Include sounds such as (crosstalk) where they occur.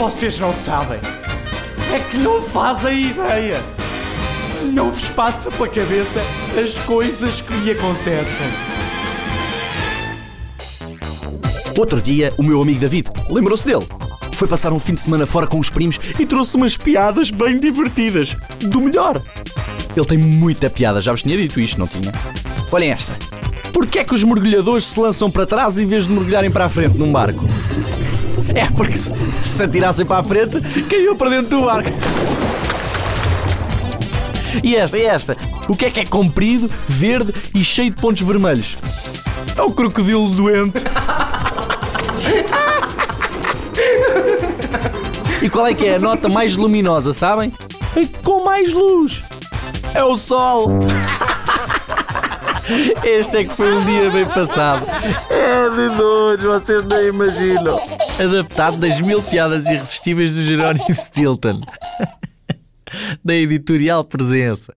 Vocês não sabem. É que não fazem ideia. Não vos passa pela cabeça as coisas que me acontecem. Outro dia, o meu amigo David lembrou-se dele. Foi passar um fim de semana fora com os primos e trouxe umas piadas bem divertidas. Do melhor. Ele tem muita piada, já vos tinha dito isto, não tinha? Olhem esta. Porquê é que os mergulhadores se lançam para trás em vez de mergulharem para a frente num barco? É porque se, se atirassem para a frente, caiu para dentro do barco. E esta, e esta? O que é que é comprido, verde e cheio de pontos vermelhos? É o crocodilo doente. E qual é que é a nota mais luminosa, sabem? É com mais luz. É o sol. (laughs) Este é que foi um dia bem passado. É de dois, vocês nem imaginam. Adaptado das mil piadas irresistíveis do Jerónimo Stilton. (laughs) Da editorial Presença.